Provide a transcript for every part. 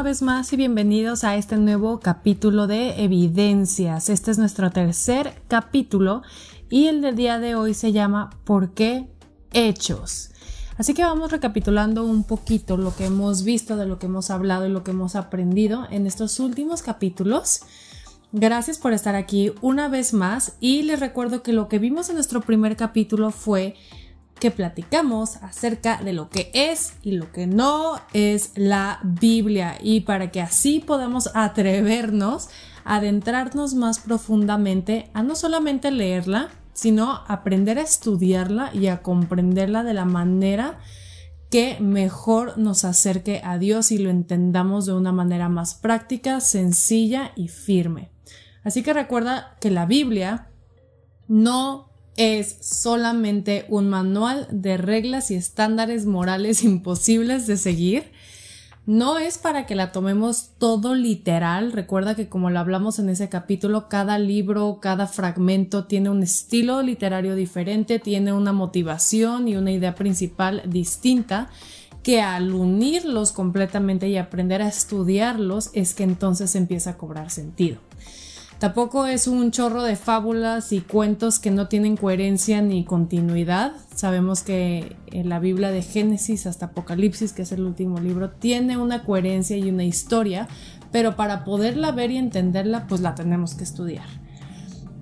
Una vez más y bienvenidos a este nuevo capítulo de Evidencias. Este es nuestro tercer capítulo y el del día de hoy se llama ¿Por qué hechos? Así que vamos recapitulando un poquito lo que hemos visto, de lo que hemos hablado y lo que hemos aprendido en estos últimos capítulos. Gracias por estar aquí una vez más y les recuerdo que lo que vimos en nuestro primer capítulo fue que platicamos acerca de lo que es y lo que no es la Biblia y para que así podamos atrevernos a adentrarnos más profundamente a no solamente leerla, sino aprender a estudiarla y a comprenderla de la manera que mejor nos acerque a Dios y lo entendamos de una manera más práctica, sencilla y firme. Así que recuerda que la Biblia no es solamente un manual de reglas y estándares morales imposibles de seguir. No es para que la tomemos todo literal. Recuerda que como lo hablamos en ese capítulo, cada libro, cada fragmento tiene un estilo literario diferente, tiene una motivación y una idea principal distinta que al unirlos completamente y aprender a estudiarlos es que entonces empieza a cobrar sentido. Tampoco es un chorro de fábulas y cuentos que no tienen coherencia ni continuidad. Sabemos que en la Biblia de Génesis hasta Apocalipsis, que es el último libro, tiene una coherencia y una historia, pero para poderla ver y entenderla, pues la tenemos que estudiar.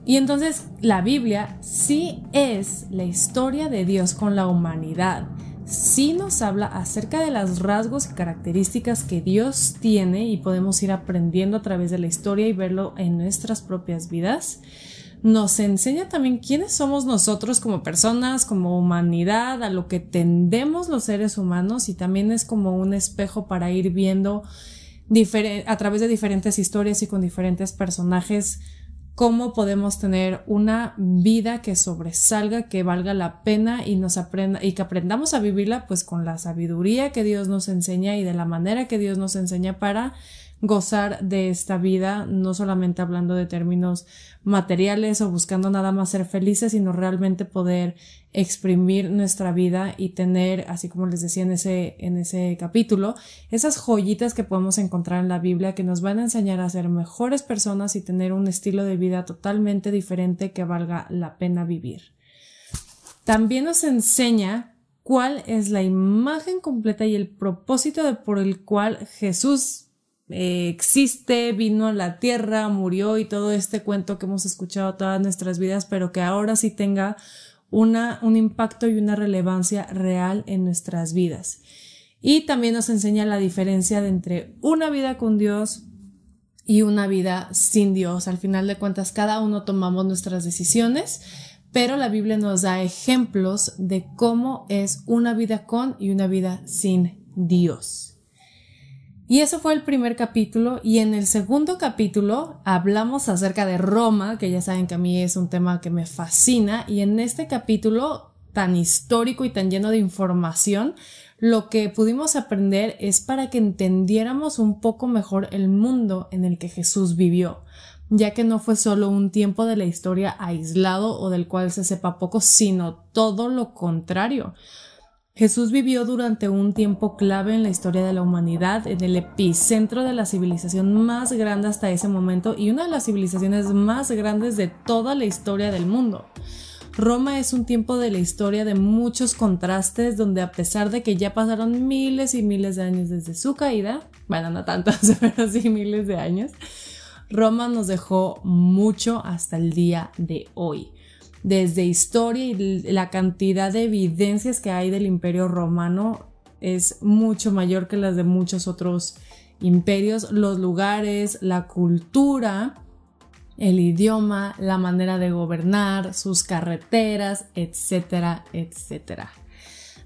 Y entonces la Biblia sí es la historia de Dios con la humanidad sí nos habla acerca de los rasgos y características que Dios tiene y podemos ir aprendiendo a través de la historia y verlo en nuestras propias vidas. Nos enseña también quiénes somos nosotros como personas, como humanidad, a lo que tendemos los seres humanos y también es como un espejo para ir viendo a través de diferentes historias y con diferentes personajes cómo podemos tener una vida que sobresalga, que valga la pena y nos aprenda y que aprendamos a vivirla pues con la sabiduría que Dios nos enseña y de la manera que Dios nos enseña para gozar de esta vida, no solamente hablando de términos materiales o buscando nada más ser felices, sino realmente poder exprimir nuestra vida y tener, así como les decía en ese, en ese capítulo, esas joyitas que podemos encontrar en la Biblia que nos van a enseñar a ser mejores personas y tener un estilo de vida totalmente diferente que valga la pena vivir. También nos enseña cuál es la imagen completa y el propósito de por el cual Jesús eh, existe, vino a la tierra, murió y todo este cuento que hemos escuchado todas nuestras vidas, pero que ahora sí tenga una, un impacto y una relevancia real en nuestras vidas. Y también nos enseña la diferencia entre una vida con Dios y una vida sin Dios. Al final de cuentas, cada uno tomamos nuestras decisiones, pero la Biblia nos da ejemplos de cómo es una vida con y una vida sin Dios. Y eso fue el primer capítulo y en el segundo capítulo hablamos acerca de Roma, que ya saben que a mí es un tema que me fascina y en este capítulo tan histórico y tan lleno de información, lo que pudimos aprender es para que entendiéramos un poco mejor el mundo en el que Jesús vivió, ya que no fue solo un tiempo de la historia aislado o del cual se sepa poco, sino todo lo contrario. Jesús vivió durante un tiempo clave en la historia de la humanidad, en el epicentro de la civilización más grande hasta ese momento y una de las civilizaciones más grandes de toda la historia del mundo. Roma es un tiempo de la historia de muchos contrastes donde a pesar de que ya pasaron miles y miles de años desde su caída, bueno, no tantos, pero sí miles de años, Roma nos dejó mucho hasta el día de hoy desde historia y la cantidad de evidencias que hay del imperio romano es mucho mayor que las de muchos otros imperios, los lugares, la cultura, el idioma, la manera de gobernar, sus carreteras, etcétera, etcétera.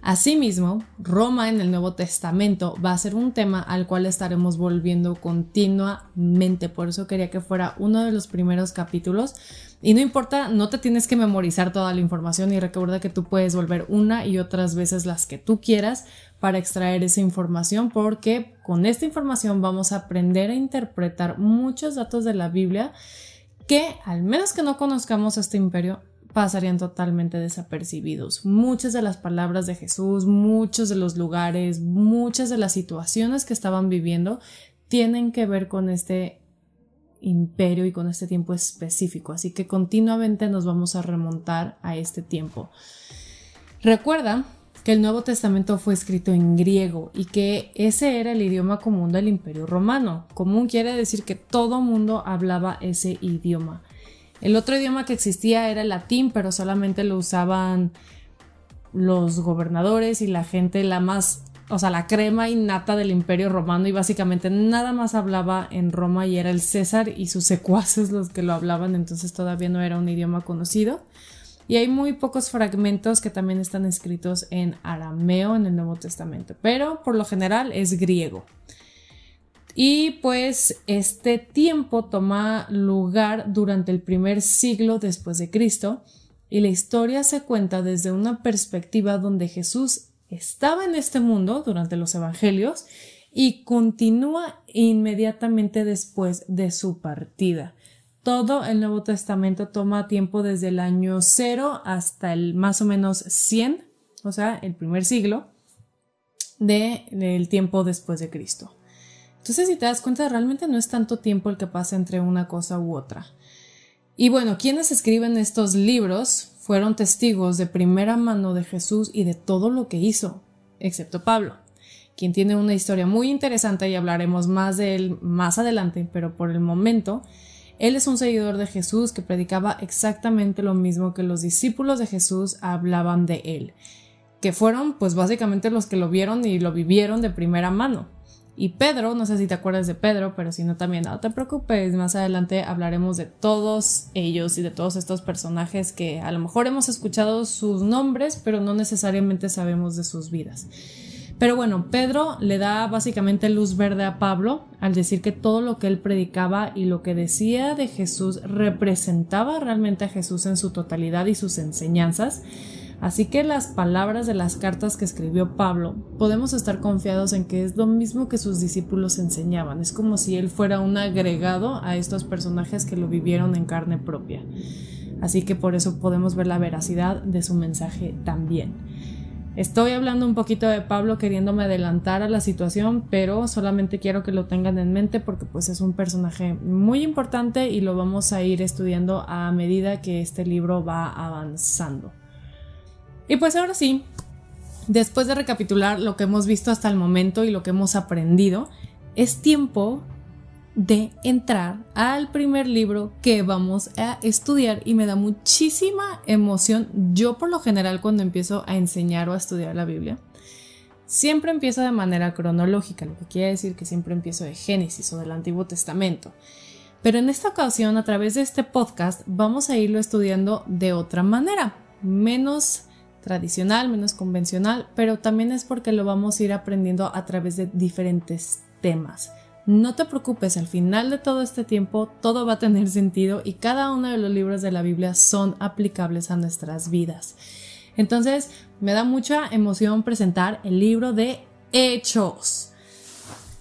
Asimismo, Roma en el Nuevo Testamento va a ser un tema al cual estaremos volviendo continuamente, por eso quería que fuera uno de los primeros capítulos. Y no importa, no te tienes que memorizar toda la información y recuerda que tú puedes volver una y otras veces las que tú quieras para extraer esa información porque con esta información vamos a aprender a interpretar muchos datos de la Biblia que al menos que no conozcamos este imperio pasarían totalmente desapercibidos. Muchas de las palabras de Jesús, muchos de los lugares, muchas de las situaciones que estaban viviendo tienen que ver con este imperio y con este tiempo específico. Así que continuamente nos vamos a remontar a este tiempo. Recuerda que el Nuevo Testamento fue escrito en griego y que ese era el idioma común del Imperio Romano. Común quiere decir que todo mundo hablaba ese idioma. El otro idioma que existía era el latín, pero solamente lo usaban los gobernadores y la gente la más, o sea, la crema innata del Imperio Romano y básicamente nada más hablaba en Roma y era el César y sus secuaces los que lo hablaban, entonces todavía no era un idioma conocido. Y hay muy pocos fragmentos que también están escritos en arameo en el Nuevo Testamento, pero por lo general es griego. Y pues este tiempo toma lugar durante el primer siglo después de Cristo y la historia se cuenta desde una perspectiva donde Jesús estaba en este mundo durante los evangelios y continúa inmediatamente después de su partida. Todo el Nuevo Testamento toma tiempo desde el año 0 hasta el más o menos 100, o sea, el primer siglo del tiempo después de Cristo. Entonces, si te das cuenta, realmente no es tanto tiempo el que pasa entre una cosa u otra. Y bueno, quienes escriben estos libros fueron testigos de primera mano de Jesús y de todo lo que hizo, excepto Pablo, quien tiene una historia muy interesante y hablaremos más de él más adelante, pero por el momento, él es un seguidor de Jesús que predicaba exactamente lo mismo que los discípulos de Jesús hablaban de él, que fueron pues básicamente los que lo vieron y lo vivieron de primera mano. Y Pedro, no sé si te acuerdas de Pedro, pero si no también, no te preocupes, más adelante hablaremos de todos ellos y de todos estos personajes que a lo mejor hemos escuchado sus nombres, pero no necesariamente sabemos de sus vidas. Pero bueno, Pedro le da básicamente luz verde a Pablo al decir que todo lo que él predicaba y lo que decía de Jesús representaba realmente a Jesús en su totalidad y sus enseñanzas Así que las palabras de las cartas que escribió Pablo podemos estar confiados en que es lo mismo que sus discípulos enseñaban. Es como si él fuera un agregado a estos personajes que lo vivieron en carne propia. Así que por eso podemos ver la veracidad de su mensaje también. Estoy hablando un poquito de Pablo queriéndome adelantar a la situación, pero solamente quiero que lo tengan en mente porque pues es un personaje muy importante y lo vamos a ir estudiando a medida que este libro va avanzando. Y pues ahora sí, después de recapitular lo que hemos visto hasta el momento y lo que hemos aprendido, es tiempo de entrar al primer libro que vamos a estudiar y me da muchísima emoción. Yo por lo general cuando empiezo a enseñar o a estudiar la Biblia, siempre empiezo de manera cronológica, lo que quiere decir que siempre empiezo de Génesis o del Antiguo Testamento. Pero en esta ocasión, a través de este podcast, vamos a irlo estudiando de otra manera, menos tradicional, menos convencional, pero también es porque lo vamos a ir aprendiendo a través de diferentes temas. No te preocupes, al final de todo este tiempo todo va a tener sentido y cada uno de los libros de la Biblia son aplicables a nuestras vidas. Entonces, me da mucha emoción presentar el libro de Hechos.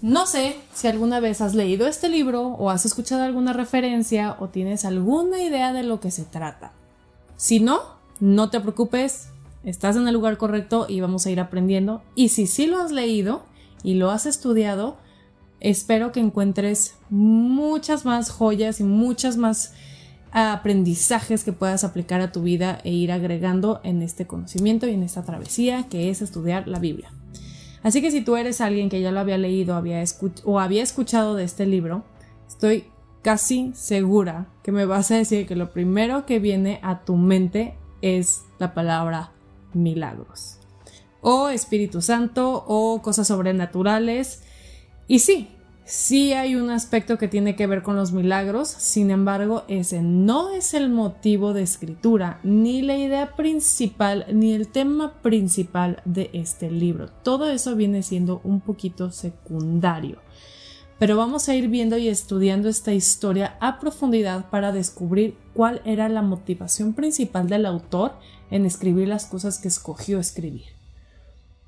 No sé si alguna vez has leído este libro o has escuchado alguna referencia o tienes alguna idea de lo que se trata. Si no, no te preocupes, estás en el lugar correcto y vamos a ir aprendiendo. Y si sí lo has leído y lo has estudiado, espero que encuentres muchas más joyas y muchas más aprendizajes que puedas aplicar a tu vida e ir agregando en este conocimiento y en esta travesía que es estudiar la Biblia. Así que si tú eres alguien que ya lo había leído o había escuchado de este libro, estoy casi segura que me vas a decir que lo primero que viene a tu mente es la palabra milagros. O Espíritu Santo o cosas sobrenaturales. Y sí, sí hay un aspecto que tiene que ver con los milagros, sin embargo, ese no es el motivo de escritura, ni la idea principal, ni el tema principal de este libro. Todo eso viene siendo un poquito secundario. Pero vamos a ir viendo y estudiando esta historia a profundidad para descubrir cuál era la motivación principal del autor en escribir las cosas que escogió escribir.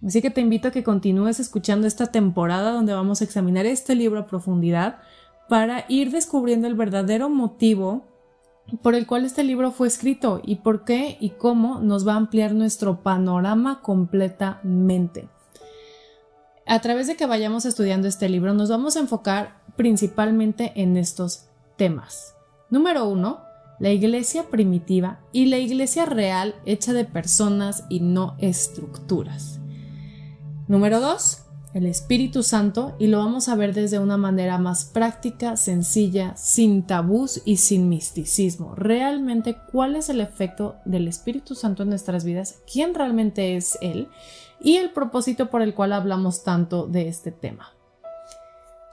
Así que te invito a que continúes escuchando esta temporada donde vamos a examinar este libro a profundidad para ir descubriendo el verdadero motivo por el cual este libro fue escrito y por qué y cómo nos va a ampliar nuestro panorama completamente. A través de que vayamos estudiando este libro nos vamos a enfocar principalmente en estos temas. Número uno, la iglesia primitiva y la iglesia real hecha de personas y no estructuras. Número 2. El Espíritu Santo y lo vamos a ver desde una manera más práctica, sencilla, sin tabús y sin misticismo. Realmente, ¿cuál es el efecto del Espíritu Santo en nuestras vidas? ¿Quién realmente es Él? Y el propósito por el cual hablamos tanto de este tema.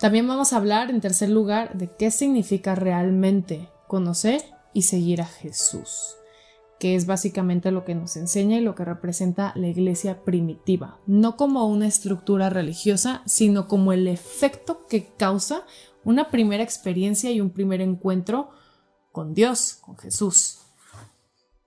También vamos a hablar, en tercer lugar, de qué significa realmente conocer y seguir a Jesús, que es básicamente lo que nos enseña y lo que representa la iglesia primitiva, no como una estructura religiosa, sino como el efecto que causa una primera experiencia y un primer encuentro con Dios, con Jesús.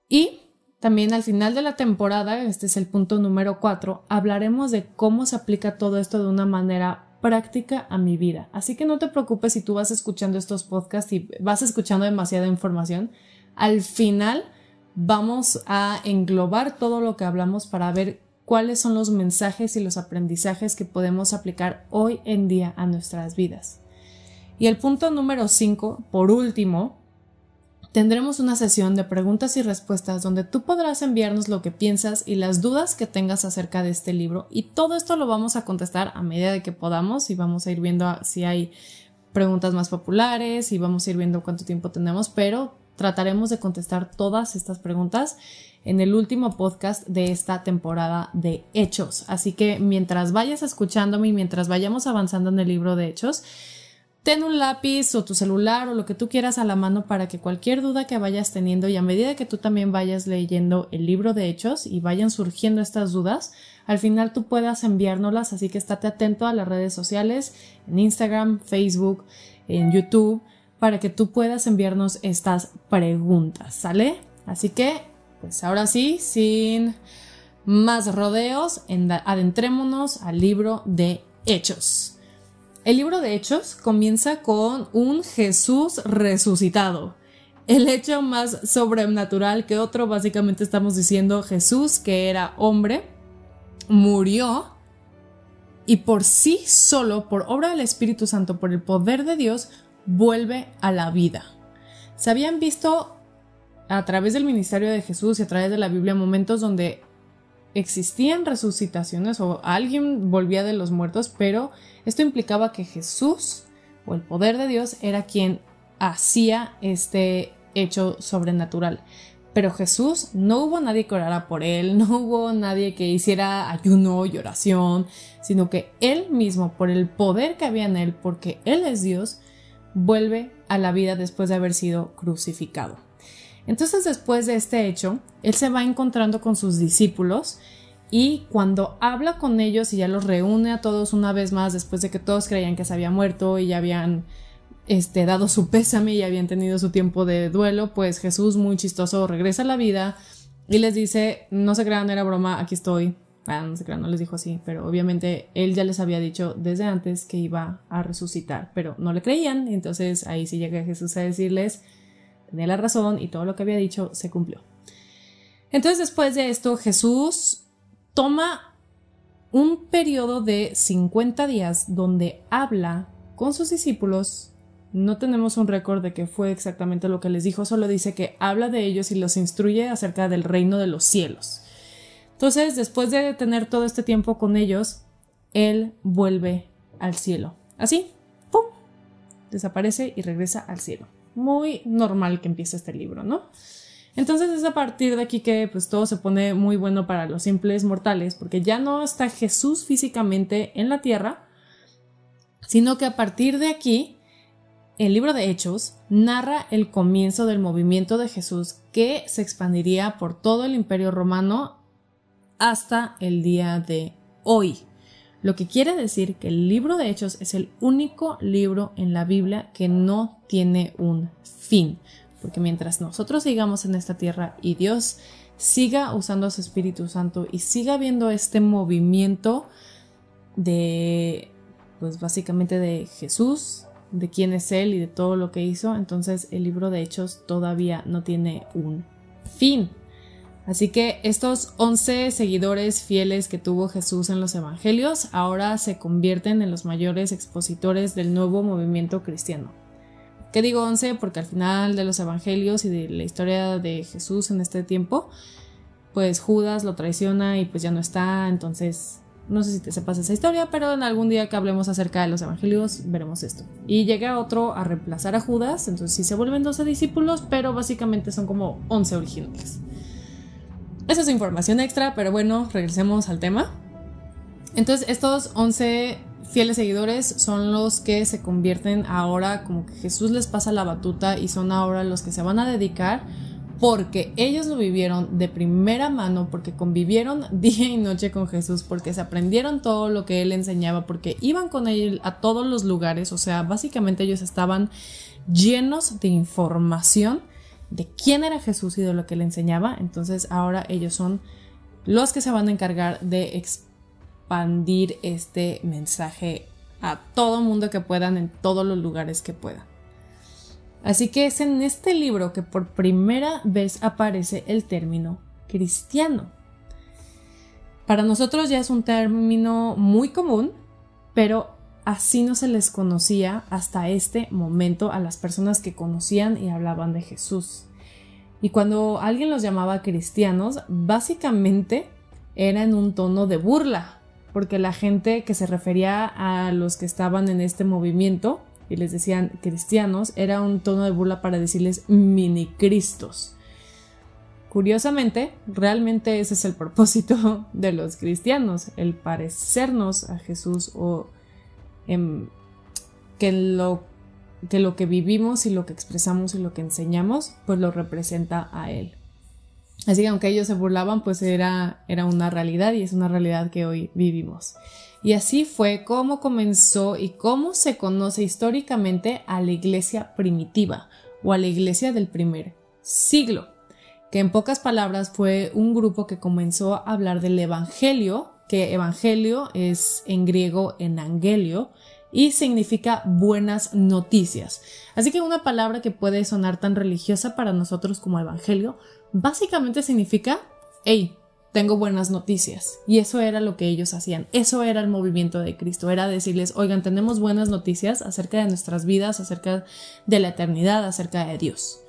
Y también al final de la temporada, este es el punto número 4, hablaremos de cómo se aplica todo esto de una manera práctica a mi vida. Así que no te preocupes si tú vas escuchando estos podcasts y vas escuchando demasiada información. Al final vamos a englobar todo lo que hablamos para ver cuáles son los mensajes y los aprendizajes que podemos aplicar hoy en día a nuestras vidas. Y el punto número 5, por último, Tendremos una sesión de preguntas y respuestas donde tú podrás enviarnos lo que piensas y las dudas que tengas acerca de este libro y todo esto lo vamos a contestar a medida de que podamos y vamos a ir viendo si hay preguntas más populares y vamos a ir viendo cuánto tiempo tenemos, pero trataremos de contestar todas estas preguntas en el último podcast de esta temporada de Hechos. Así que mientras vayas escuchándome y mientras vayamos avanzando en el libro de Hechos, ten un lápiz o tu celular o lo que tú quieras a la mano para que cualquier duda que vayas teniendo y a medida que tú también vayas leyendo el libro de hechos y vayan surgiendo estas dudas, al final tú puedas enviárnoslas, así que estate atento a las redes sociales, en Instagram, Facebook, en YouTube, para que tú puedas enviarnos estas preguntas, ¿sale? Así que, pues ahora sí, sin más rodeos, adentrémonos al libro de hechos. El libro de Hechos comienza con un Jesús resucitado. El hecho más sobrenatural que otro, básicamente estamos diciendo Jesús, que era hombre, murió y por sí solo, por obra del Espíritu Santo, por el poder de Dios, vuelve a la vida. Se habían visto a través del ministerio de Jesús y a través de la Biblia momentos donde existían resucitaciones o alguien volvía de los muertos, pero esto implicaba que Jesús o el poder de Dios era quien hacía este hecho sobrenatural. Pero Jesús no hubo nadie que orara por él, no hubo nadie que hiciera ayuno y oración, sino que él mismo, por el poder que había en él, porque él es Dios, vuelve a la vida después de haber sido crucificado. Entonces después de este hecho, él se va encontrando con sus discípulos y cuando habla con ellos y ya los reúne a todos una vez más después de que todos creían que se había muerto y ya habían este, dado su pésame y habían tenido su tiempo de duelo, pues Jesús muy chistoso regresa a la vida y les dice, no se crean, era broma, aquí estoy. Ah, no se crean, no les dijo así, pero obviamente él ya les había dicho desde antes que iba a resucitar, pero no le creían, entonces ahí sí llega Jesús a decirles, tenía la razón y todo lo que había dicho se cumplió. Entonces después de esto Jesús toma un periodo de 50 días donde habla con sus discípulos. No tenemos un récord de que fue exactamente lo que les dijo, solo dice que habla de ellos y los instruye acerca del reino de los cielos. Entonces, después de tener todo este tiempo con ellos, él vuelve al cielo. Así, ¡pum! Desaparece y regresa al cielo muy normal que empiece este libro, ¿no? Entonces es a partir de aquí que pues todo se pone muy bueno para los simples mortales, porque ya no está Jesús físicamente en la tierra, sino que a partir de aquí el libro de Hechos narra el comienzo del movimiento de Jesús que se expandiría por todo el imperio romano hasta el día de hoy. Lo que quiere decir que el libro de Hechos es el único libro en la Biblia que no tiene un fin. Porque mientras nosotros sigamos en esta tierra y Dios siga usando a su Espíritu Santo y siga viendo este movimiento de, pues básicamente de Jesús de quién es Él y de todo lo que hizo, entonces el libro de Hechos todavía no tiene un fin. Así que estos 11 seguidores fieles que tuvo Jesús en los Evangelios ahora se convierten en los mayores expositores del nuevo movimiento cristiano. ¿Qué digo 11? Porque al final de los Evangelios y de la historia de Jesús en este tiempo, pues Judas lo traiciona y pues ya no está, entonces no sé si te sepas esa historia, pero en algún día que hablemos acerca de los evangelios veremos esto. Y llega otro a reemplazar a Judas, entonces sí se vuelven 12 discípulos, pero básicamente son como 11 originales. Esa es información extra, pero bueno, regresemos al tema. Entonces estos 11 fieles seguidores son los que se convierten ahora como que Jesús les pasa la batuta y son ahora los que se van a dedicar porque ellos lo vivieron de primera mano, porque convivieron día y noche con Jesús, porque se aprendieron todo lo que él enseñaba, porque iban con él a todos los lugares, o sea, básicamente ellos estaban llenos de información de quién era Jesús y de lo que le enseñaba, entonces ahora ellos son los que se van a encargar de expandir este mensaje a todo mundo que puedan en todos los lugares que puedan. Así que es en este libro que por primera vez aparece el término cristiano. Para nosotros ya es un término muy común, pero así no se les conocía hasta este momento a las personas que conocían y hablaban de Jesús. Y cuando alguien los llamaba cristianos, básicamente era en un tono de burla, porque la gente que se refería a los que estaban en este movimiento y les decían cristianos, era un tono de burla para decirles mini cristos. Curiosamente, realmente ese es el propósito de los cristianos, el parecernos a Jesús o em, que, lo, que lo que vivimos y lo que expresamos y lo que enseñamos, pues lo representa a Él. Así que aunque ellos se burlaban, pues era, era una realidad y es una realidad que hoy vivimos. Y así fue como comenzó y cómo se conoce históricamente a la iglesia primitiva o a la iglesia del primer siglo, que en pocas palabras fue un grupo que comenzó a hablar del Evangelio, que Evangelio es en griego en angelio y significa buenas noticias. Así que una palabra que puede sonar tan religiosa para nosotros como Evangelio, básicamente significa, hey, tengo buenas noticias. Y eso era lo que ellos hacían. Eso era el movimiento de Cristo. Era decirles, oigan, tenemos buenas noticias acerca de nuestras vidas, acerca de la eternidad, acerca de Dios.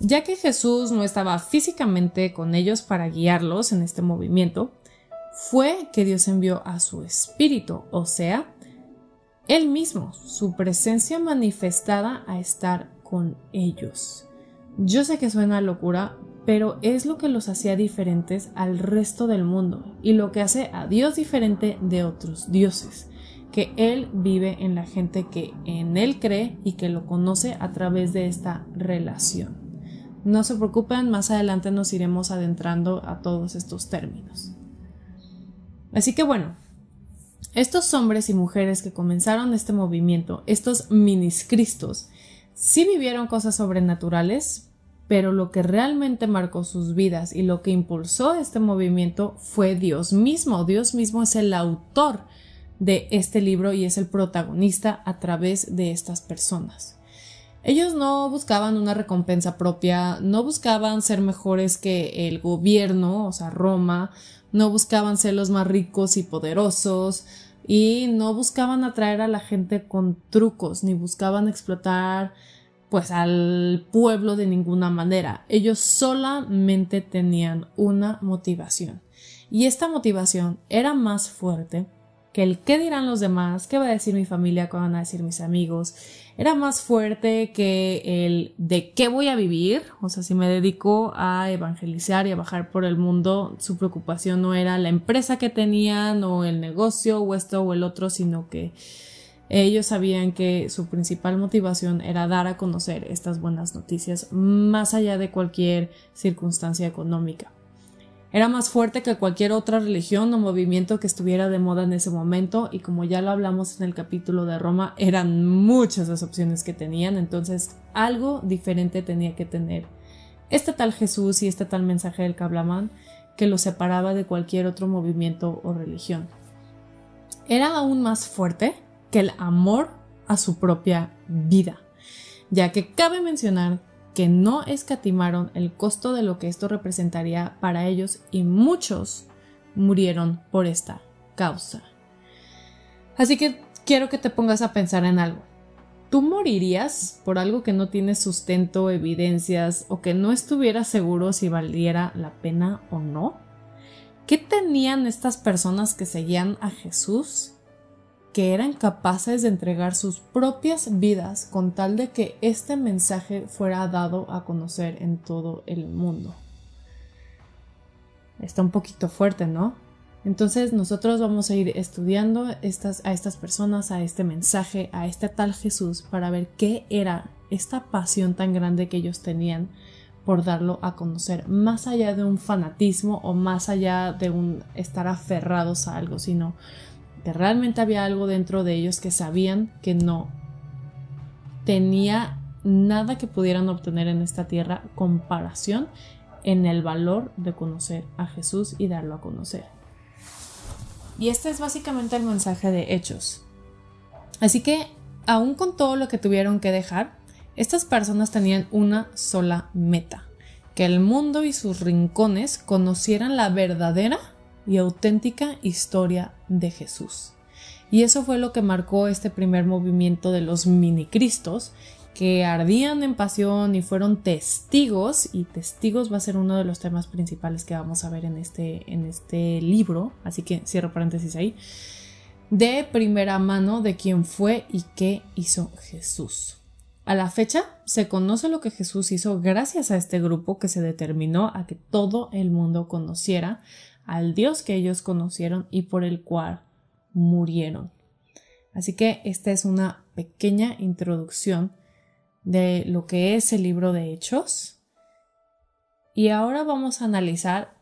Ya que Jesús no estaba físicamente con ellos para guiarlos en este movimiento, fue que Dios envió a su Espíritu, o sea, Él mismo, su presencia manifestada a estar con ellos. Yo sé que suena locura, pero es lo que los hacía diferentes al resto del mundo y lo que hace a Dios diferente de otros dioses, que Él vive en la gente que en Él cree y que lo conoce a través de esta relación. No se preocupen, más adelante nos iremos adentrando a todos estos términos. Así que bueno, estos hombres y mujeres que comenzaron este movimiento, estos miniscristos, sí vivieron cosas sobrenaturales, pero lo que realmente marcó sus vidas y lo que impulsó este movimiento fue Dios mismo. Dios mismo es el autor de este libro y es el protagonista a través de estas personas. Ellos no buscaban una recompensa propia, no buscaban ser mejores que el gobierno, o sea, Roma, no buscaban ser los más ricos y poderosos, y no buscaban atraer a la gente con trucos, ni buscaban explotar pues al pueblo de ninguna manera. Ellos solamente tenían una motivación. Y esta motivación era más fuerte que el qué dirán los demás, qué va a decir mi familia, qué van a decir mis amigos. Era más fuerte que el de qué voy a vivir. O sea, si me dedico a evangelizar y a bajar por el mundo, su preocupación no era la empresa que tenían o el negocio o esto o el otro, sino que ellos sabían que su principal motivación era dar a conocer estas buenas noticias más allá de cualquier circunstancia económica. Era más fuerte que cualquier otra religión o movimiento que estuviera de moda en ese momento y como ya lo hablamos en el capítulo de Roma, eran muchas las opciones que tenían, entonces algo diferente tenía que tener este tal Jesús y este tal mensaje del hablaban que lo separaba de cualquier otro movimiento o religión. Era aún más fuerte que el amor a su propia vida, ya que cabe mencionar que no escatimaron el costo de lo que esto representaría para ellos y muchos murieron por esta causa. Así que quiero que te pongas a pensar en algo. ¿Tú morirías por algo que no tiene sustento, evidencias o que no estuvieras seguro si valiera la pena o no? ¿Qué tenían estas personas que seguían a Jesús que eran capaces de entregar sus propias vidas con tal de que este mensaje fuera dado a conocer en todo el mundo? Está un poquito fuerte, ¿no? Entonces nosotros vamos a ir estudiando estas, a estas personas, a este mensaje, a este tal Jesús, para ver qué era esta pasión tan grande que ellos tenían por darlo a conocer, más allá de un fanatismo o más allá de un estar aferrados a algo, sino que realmente había algo dentro de ellos que sabían que no tenía nada que pudieran obtener en esta tierra comparación en el valor de conocer a Jesús y darlo a conocer. Y este es básicamente el mensaje de Hechos. Así que, aún con todo lo que tuvieron que dejar, estas personas tenían una sola meta, que el mundo y sus rincones conocieran la verdadera y auténtica historia de Jesús. Y eso fue lo que marcó este primer movimiento de los minicristos que ardían en pasión y fueron testigos, y testigos va a ser uno de los temas principales que vamos a ver en este, en este libro, así que cierro paréntesis ahí, de primera mano de quién fue y qué hizo Jesús. A la fecha se conoce lo que Jesús hizo gracias a este grupo que se determinó a que todo el mundo conociera al Dios que ellos conocieron y por el cual murieron. Así que esta es una pequeña introducción de lo que es el libro de Hechos. Y ahora vamos a analizar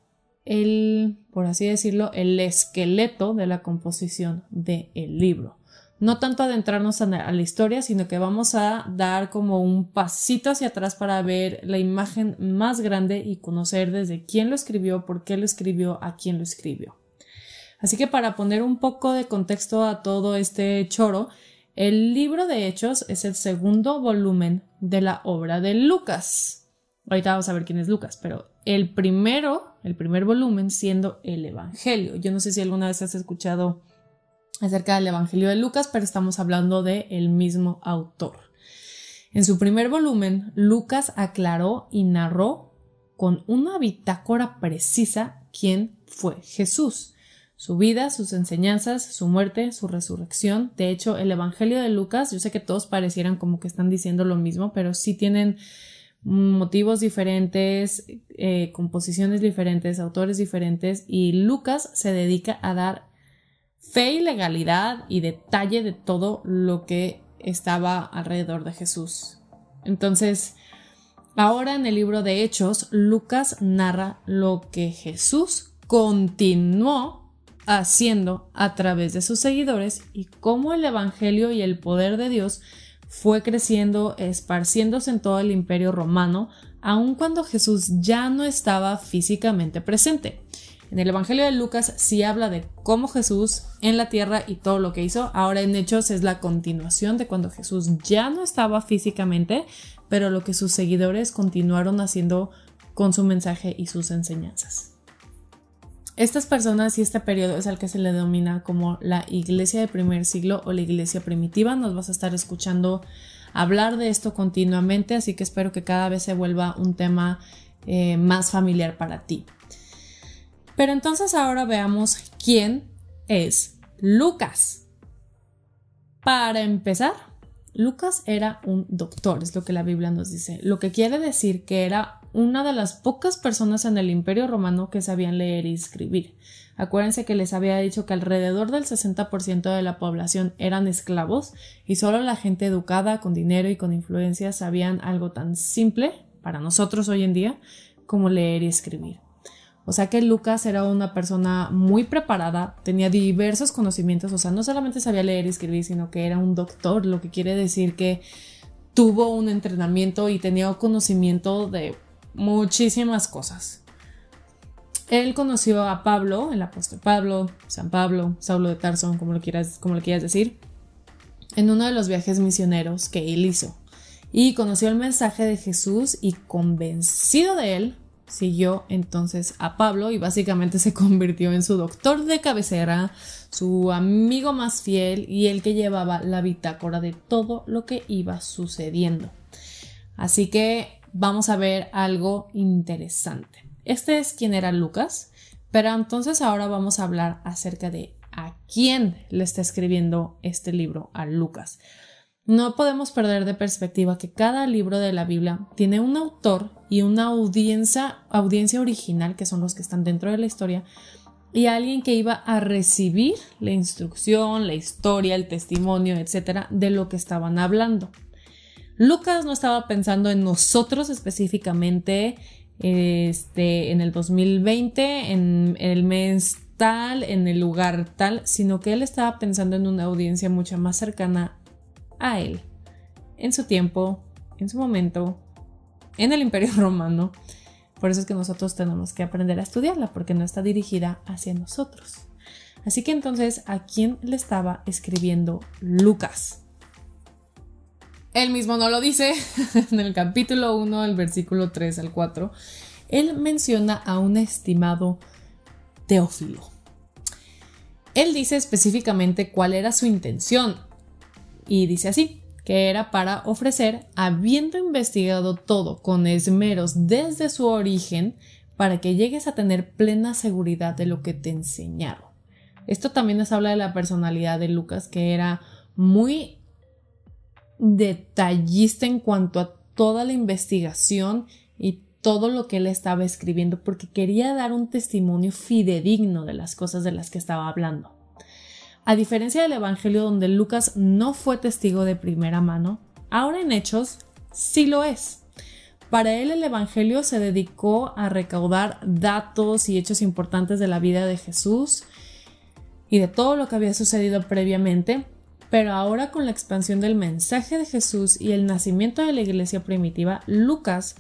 el, por así decirlo, el esqueleto de la composición del libro. No tanto adentrarnos a la historia, sino que vamos a dar como un pasito hacia atrás para ver la imagen más grande y conocer desde quién lo escribió, por qué lo escribió, a quién lo escribió. Así que para poner un poco de contexto a todo este choro, el libro de Hechos es el segundo volumen de la obra de Lucas. Ahorita vamos a ver quién es Lucas, pero el primero, el primer volumen siendo el Evangelio. Yo no sé si alguna vez has escuchado acerca del Evangelio de Lucas, pero estamos hablando de el mismo autor. En su primer volumen, Lucas aclaró y narró con una bitácora precisa quién fue Jesús su vida, sus enseñanzas, su muerte, su resurrección. De hecho, el Evangelio de Lucas, yo sé que todos parecieran como que están diciendo lo mismo, pero sí tienen motivos diferentes, eh, composiciones diferentes, autores diferentes, y Lucas se dedica a dar fe y legalidad y detalle de todo lo que estaba alrededor de Jesús. Entonces, ahora en el libro de Hechos, Lucas narra lo que Jesús continuó haciendo a través de sus seguidores y cómo el Evangelio y el poder de Dios fue creciendo, esparciéndose en todo el imperio romano, aun cuando Jesús ya no estaba físicamente presente. En el Evangelio de Lucas sí habla de cómo Jesús en la tierra y todo lo que hizo. Ahora en Hechos es la continuación de cuando Jesús ya no estaba físicamente, pero lo que sus seguidores continuaron haciendo con su mensaje y sus enseñanzas. Estas personas y este periodo es al que se le denomina como la iglesia de primer siglo o la iglesia primitiva. Nos vas a estar escuchando hablar de esto continuamente, así que espero que cada vez se vuelva un tema eh, más familiar para ti. Pero entonces ahora veamos quién es Lucas. Para empezar, Lucas era un doctor, es lo que la Biblia nos dice, lo que quiere decir que era una de las pocas personas en el Imperio Romano que sabían leer y escribir. Acuérdense que les había dicho que alrededor del 60% de la población eran esclavos y solo la gente educada, con dinero y con influencia sabían algo tan simple para nosotros hoy en día como leer y escribir. O sea que Lucas era una persona muy preparada, tenía diversos conocimientos, o sea, no solamente sabía leer y escribir, sino que era un doctor, lo que quiere decir que tuvo un entrenamiento y tenía conocimiento de muchísimas cosas. Él conoció a Pablo, el apóstol Pablo, San Pablo, Saulo de Tarso, como lo quieras, como lo quieras decir. en uno de los viajes misioneros que él hizo y conoció el mensaje de Jesús y convencido de él, siguió entonces a Pablo y básicamente se convirtió en su doctor de cabecera, su amigo más fiel y el que llevaba la bitácora de todo lo que iba sucediendo. Así que vamos a ver algo interesante. Este es quien era Lucas, pero entonces ahora vamos a hablar acerca de a quién le está escribiendo este libro a Lucas. No podemos perder de perspectiva que cada libro de la Biblia tiene un autor y una audiencia, audiencia original, que son los que están dentro de la historia, y alguien que iba a recibir la instrucción, la historia, el testimonio, etcétera, de lo que estaban hablando. Lucas no estaba pensando en nosotros específicamente este, en el 2020, en el mes tal, en el lugar tal, sino que él estaba pensando en una audiencia mucho más cercana a él, en su tiempo, en su momento, en el Imperio Romano. Por eso es que nosotros tenemos que aprender a estudiarla, porque no está dirigida hacia nosotros. Así que entonces, ¿a quién le estaba escribiendo Lucas? Él mismo no lo dice. en el capítulo 1, del versículo 3 al 4, él menciona a un estimado Teófilo. Él dice específicamente cuál era su intención y dice así, que era para ofrecer, habiendo investigado todo con esmeros desde su origen, para que llegues a tener plena seguridad de lo que te enseñaron. Esto también nos habla de la personalidad de Lucas, que era muy detallista en cuanto a toda la investigación y todo lo que él estaba escribiendo, porque quería dar un testimonio fidedigno de las cosas de las que estaba hablando. A diferencia del Evangelio donde Lucas no fue testigo de primera mano, ahora en Hechos sí lo es. Para él el Evangelio se dedicó a recaudar datos y hechos importantes de la vida de Jesús y de todo lo que había sucedido previamente, pero ahora con la expansión del mensaje de Jesús y el nacimiento de la iglesia primitiva, Lucas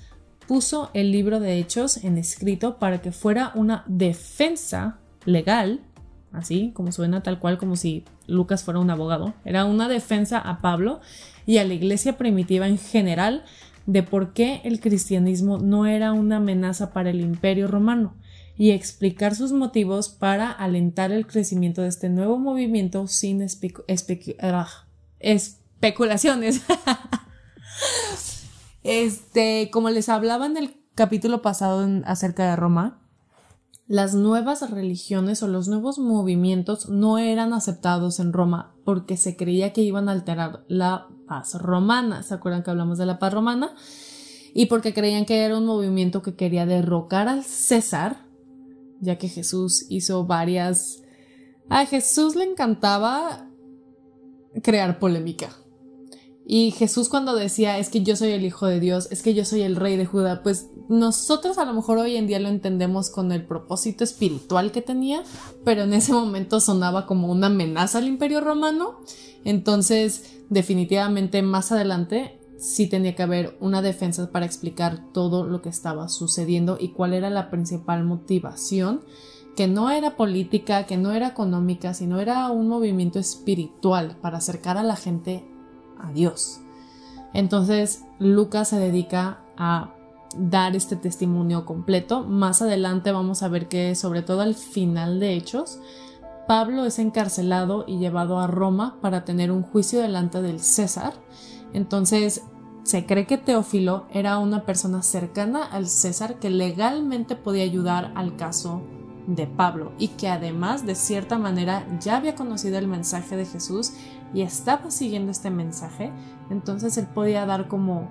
puso el libro de Hechos en escrito para que fuera una defensa legal así como suena tal cual como si Lucas fuera un abogado. Era una defensa a Pablo y a la iglesia primitiva en general de por qué el cristianismo no era una amenaza para el imperio romano y explicar sus motivos para alentar el crecimiento de este nuevo movimiento sin ah, especulaciones. este, como les hablaba en el capítulo pasado acerca de Roma, las nuevas religiones o los nuevos movimientos no eran aceptados en Roma porque se creía que iban a alterar la paz romana. ¿Se acuerdan que hablamos de la paz romana? Y porque creían que era un movimiento que quería derrocar al César, ya que Jesús hizo varias... A Jesús le encantaba crear polémica. Y Jesús cuando decía es que yo soy el Hijo de Dios, es que yo soy el Rey de Judá, pues nosotros a lo mejor hoy en día lo entendemos con el propósito espiritual que tenía, pero en ese momento sonaba como una amenaza al imperio romano. Entonces, definitivamente más adelante sí tenía que haber una defensa para explicar todo lo que estaba sucediendo y cuál era la principal motivación, que no era política, que no era económica, sino era un movimiento espiritual para acercar a la gente a Dios. Entonces, Lucas se dedica a dar este testimonio completo. Más adelante vamos a ver que, sobre todo al final de Hechos, Pablo es encarcelado y llevado a Roma para tener un juicio delante del César. Entonces, se cree que Teófilo era una persona cercana al César que legalmente podía ayudar al caso de Pablo y que además de cierta manera ya había conocido el mensaje de Jesús y estaba siguiendo este mensaje, entonces él podía dar como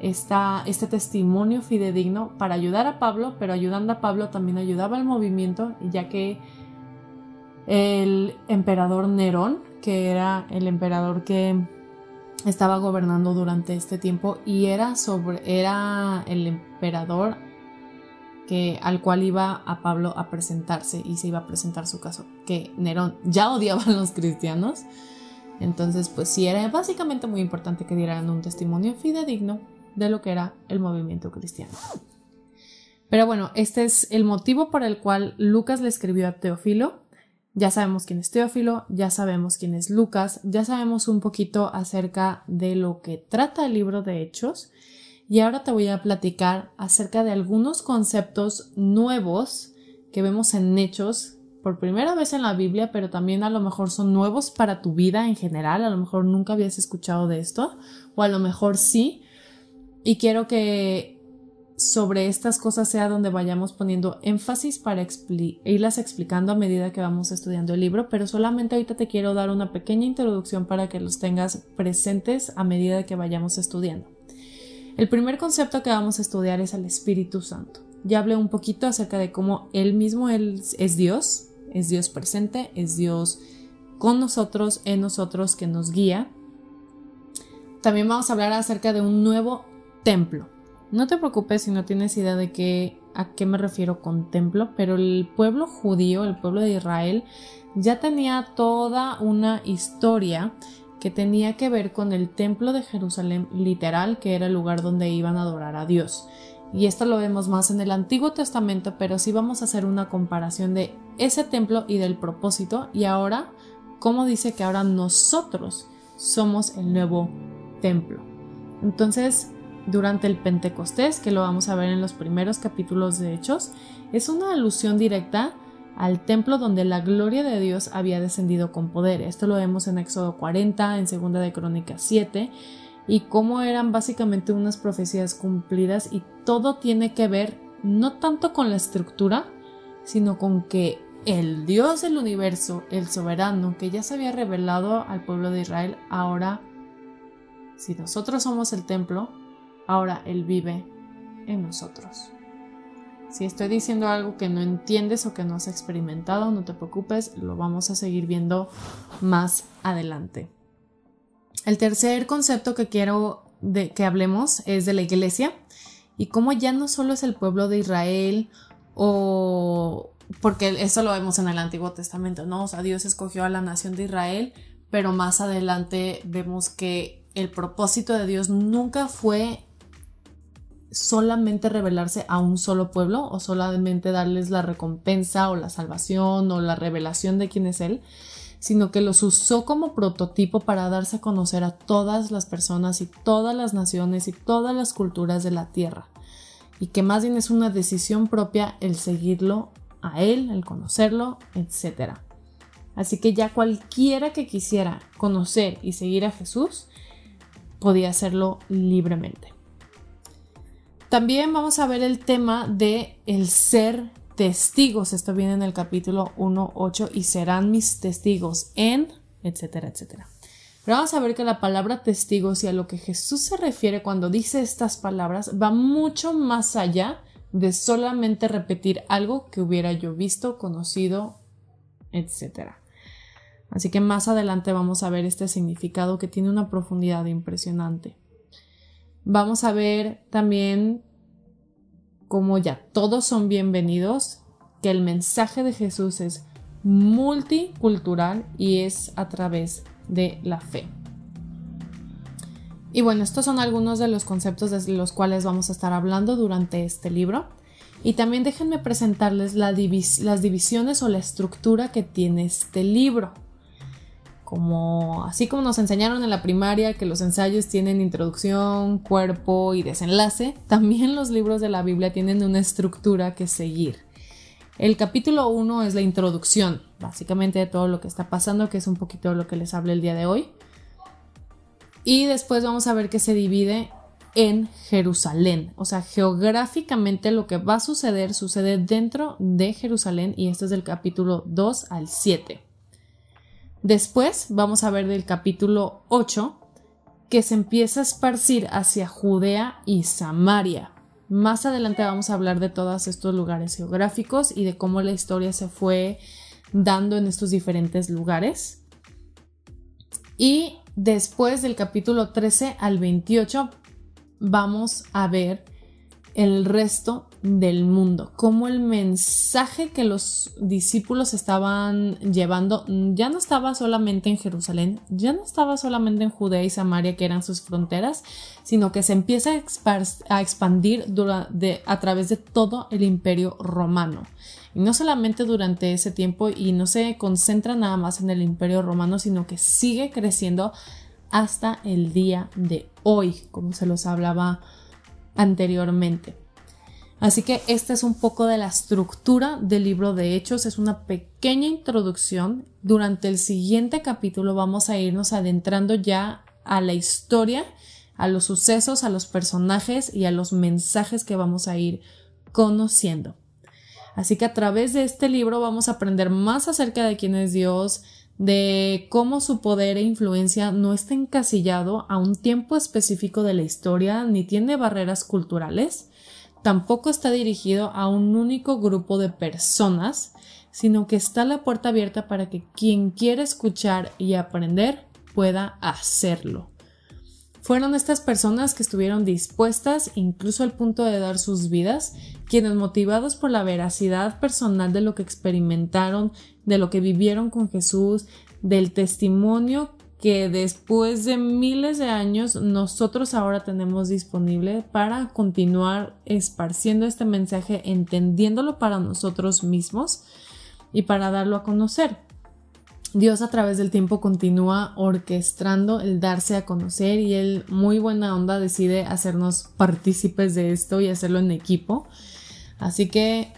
esta, este testimonio fidedigno para ayudar a Pablo, pero ayudando a Pablo también ayudaba al movimiento, ya que el emperador Nerón, que era el emperador que estaba gobernando durante este tiempo y era sobre era el emperador que al cual iba a Pablo a presentarse y se iba a presentar su caso, que Nerón ya odiaba a los cristianos. Entonces, pues sí, era básicamente muy importante que dieran un testimonio fidedigno de lo que era el movimiento cristiano. Pero bueno, este es el motivo por el cual Lucas le escribió a Teófilo, Ya sabemos quién es Teófilo, ya sabemos quién es Lucas, ya sabemos un poquito acerca de lo que trata el libro de Hechos. Y ahora te voy a platicar acerca de algunos conceptos nuevos que vemos en Hechos por primera vez en la Biblia, pero también a lo mejor son nuevos para tu vida en general, a lo mejor nunca habías escuchado de esto, o a lo mejor sí, y quiero que sobre estas cosas sea donde vayamos poniendo énfasis para irlas explicando a medida que vamos estudiando el libro, pero solamente ahorita te quiero dar una pequeña introducción para que los tengas presentes a medida que vayamos estudiando. El primer concepto que vamos a estudiar es el Espíritu Santo. Ya hablé un poquito acerca de cómo Él mismo es Dios, es Dios presente, es Dios con nosotros, en nosotros, que nos guía. También vamos a hablar acerca de un nuevo templo no te preocupes si no tienes idea de qué, a qué me refiero con templo, pero el pueblo judío, el pueblo de Israel, ya tenía toda una historia que tenía que ver con el templo de Jerusalén literal, que era el lugar donde iban a adorar a Dios. Y esto lo vemos más en el Antiguo Testamento, pero sí vamos a hacer una comparación de ese templo y del propósito. Y ahora, ¿cómo dice que ahora nosotros somos el nuevo templo? Entonces, durante el Pentecostés, que lo vamos a ver en los primeros capítulos de Hechos, es una alusión directa al templo donde la gloria de Dios había descendido con poder. Esto lo vemos en Éxodo 40, en Segunda de Crónicas 7, y cómo eran básicamente unas profecías cumplidas y todo tiene que ver no tanto con la estructura, sino con que el Dios del universo, el soberano, que ya se había revelado al pueblo de Israel, ahora, si nosotros somos el templo, ahora Él vive en nosotros. Si estoy diciendo algo que no entiendes o que no has experimentado, no te preocupes, lo vamos a seguir viendo más adelante. El tercer concepto que quiero de, que hablemos es de la iglesia y cómo ya no solo es el pueblo de Israel o porque eso lo vemos en el Antiguo Testamento, ¿no? O sea, Dios escogió a la nación de Israel, pero más adelante vemos que el propósito de Dios nunca fue solamente revelarse a un solo pueblo o solamente darles la recompensa o la salvación o la revelación de quién es Él, sino que los usó como prototipo para darse a conocer a todas las personas y todas las naciones y todas las culturas de la tierra. Y que más bien es una decisión propia el seguirlo a Él, el conocerlo, etc. Así que ya cualquiera que quisiera conocer y seguir a Jesús podía hacerlo libremente. También vamos a ver el tema de el ser testigos. Esto viene en el capítulo 1.8 y serán mis testigos en, etcétera, etcétera. Pero vamos a ver que la palabra testigos y a lo que Jesús se refiere cuando dice estas palabras va mucho más allá de solamente repetir algo que hubiera yo visto, conocido, etcétera. Así que más adelante vamos a ver este significado que tiene una profundidad impresionante. Vamos a ver también cómo ya todos son bienvenidos, que el mensaje de Jesús es multicultural y es a través de la fe. Y bueno, estos son algunos de los conceptos de los cuales vamos a estar hablando durante este libro. Y también déjenme presentarles las divisiones o la estructura que tiene este libro como así como nos enseñaron en la primaria que los ensayos tienen introducción, cuerpo y desenlace, también los libros de la Biblia tienen una estructura que seguir. El capítulo 1 es la introducción, básicamente de todo lo que está pasando, que es un poquito lo que les hablé el día de hoy. Y después vamos a ver que se divide en Jerusalén. O sea, geográficamente lo que va a suceder sucede dentro de Jerusalén y esto es del capítulo 2 al 7. Después vamos a ver del capítulo 8 que se empieza a esparcir hacia Judea y Samaria. Más adelante vamos a hablar de todos estos lugares geográficos y de cómo la historia se fue dando en estos diferentes lugares. Y después del capítulo 13 al 28 vamos a ver el resto del mundo, cómo el mensaje que los discípulos estaban llevando ya no estaba solamente en Jerusalén, ya no estaba solamente en Judea y Samaria, que eran sus fronteras, sino que se empieza a, expandir a través de todo el imperio romano. Y no solamente durante ese tiempo y no se concentra nada más en el imperio romano, sino que sigue creciendo hasta el día de hoy, como se los hablaba anteriormente. Así que esta es un poco de la estructura del libro de Hechos, es una pequeña introducción. Durante el siguiente capítulo vamos a irnos adentrando ya a la historia, a los sucesos, a los personajes y a los mensajes que vamos a ir conociendo. Así que a través de este libro vamos a aprender más acerca de quién es Dios, de cómo su poder e influencia no está encasillado a un tiempo específico de la historia ni tiene barreras culturales, tampoco está dirigido a un único grupo de personas, sino que está la puerta abierta para que quien quiera escuchar y aprender pueda hacerlo. Fueron estas personas que estuvieron dispuestas, incluso al punto de dar sus vidas, quienes motivados por la veracidad personal de lo que experimentaron, de lo que vivieron con Jesús, del testimonio que después de miles de años nosotros ahora tenemos disponible para continuar esparciendo este mensaje, entendiéndolo para nosotros mismos y para darlo a conocer. Dios a través del tiempo continúa orquestando el darse a conocer y él muy buena onda decide hacernos partícipes de esto y hacerlo en equipo. Así que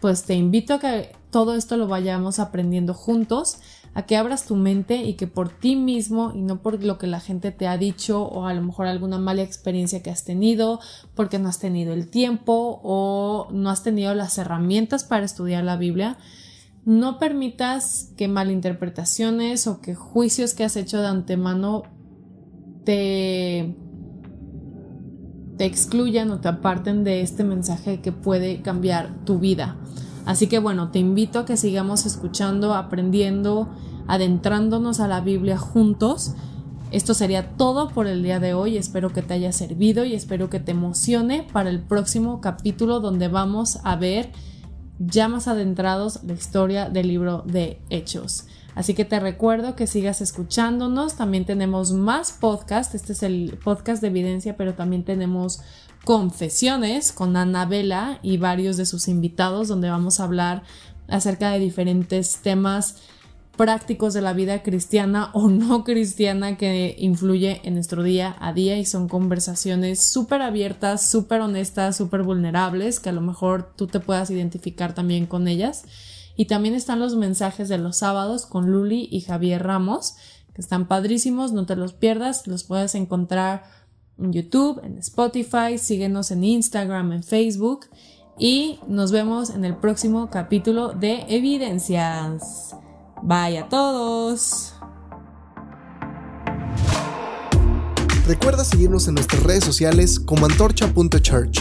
pues te invito a que todo esto lo vayamos aprendiendo juntos a que abras tu mente y que por ti mismo y no por lo que la gente te ha dicho o a lo mejor alguna mala experiencia que has tenido, porque no has tenido el tiempo o no has tenido las herramientas para estudiar la Biblia, no permitas que malinterpretaciones o que juicios que has hecho de antemano te, te excluyan o te aparten de este mensaje que puede cambiar tu vida. Así que bueno, te invito a que sigamos escuchando, aprendiendo, adentrándonos a la Biblia juntos. Esto sería todo por el día de hoy. Espero que te haya servido y espero que te emocione para el próximo capítulo donde vamos a ver ya más adentrados la historia del libro de Hechos. Así que te recuerdo que sigas escuchándonos. También tenemos más podcast. Este es el podcast de evidencia, pero también tenemos confesiones con Anabela y varios de sus invitados donde vamos a hablar acerca de diferentes temas prácticos de la vida cristiana o no cristiana que influye en nuestro día a día y son conversaciones súper abiertas, súper honestas, súper vulnerables que a lo mejor tú te puedas identificar también con ellas. Y también están los mensajes de los sábados con Luli y Javier Ramos, que están padrísimos, no te los pierdas, los puedes encontrar en YouTube, en Spotify, síguenos en Instagram, en Facebook y nos vemos en el próximo capítulo de Evidencias. Bye a todos. Recuerda seguirnos en nuestras redes sociales como antorcha.church